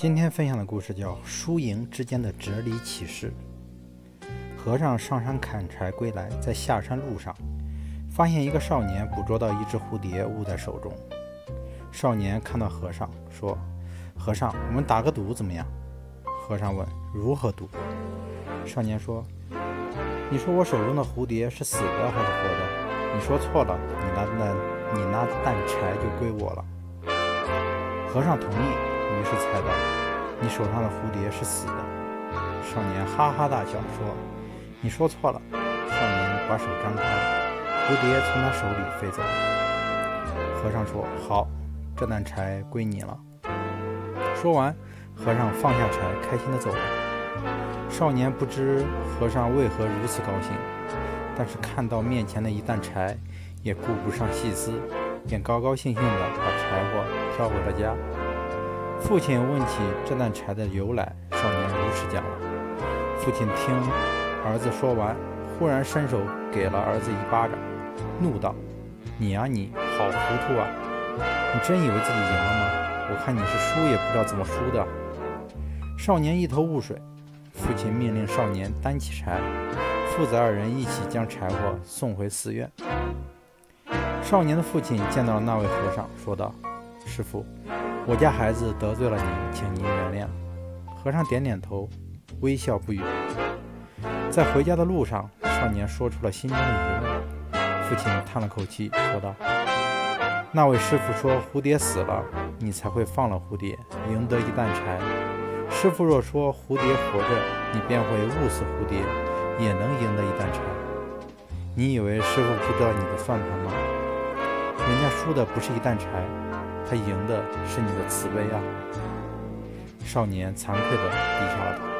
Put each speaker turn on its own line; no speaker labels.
今天分享的故事叫《输赢之间的哲理启示》。和尚上山砍柴归来，在下山路上，发现一个少年捕捉到一只蝴蝶，握在手中。少年看到和尚，说：“和尚，我们打个赌怎么样？”和尚问：“如何赌？”少年说：“你说我手中的蝴蝶是死的还是活的？你说错了，你拿的你拿的担柴就归我了。”和尚同意。于是猜到你手上的蝴蝶是死的。少年哈哈大笑说：“你说错了。”少年把手张开，蝴蝶从他手里飞走了。和尚说：“好，这担柴归你了。”说完，和尚放下柴，开心地走了。少年不知和尚为何如此高兴，但是看到面前的一担柴，也顾不上细思，便高高兴兴地把柴火挑回了家。父亲问起这担柴的由来，少年如实讲了。父亲听儿子说完，忽然伸手给了儿子一巴掌，怒道：“你呀，你好糊涂啊！你真以为自己赢了吗？我看你是输也不知道怎么输的。”少年一头雾水。父亲命令少年担起柴，父子二人一起将柴火送回寺院。少年的父亲见到了那位和尚，说道：“师傅。”我家孩子得罪了您，请您原谅。和尚点点头，微笑不语。在回家的路上，少年说出了心中的疑问。父亲叹了口气，说道：“那位师傅说蝴蝶死了，你才会放了蝴蝶，赢得一担柴。师傅若说蝴蝶活着，你便会误死蝴蝶，也能赢得一担柴。你以为师傅不知道你的算盘吗？人家输的不是一担柴。”他赢的是你的慈悲啊！少年惭愧地低下了头。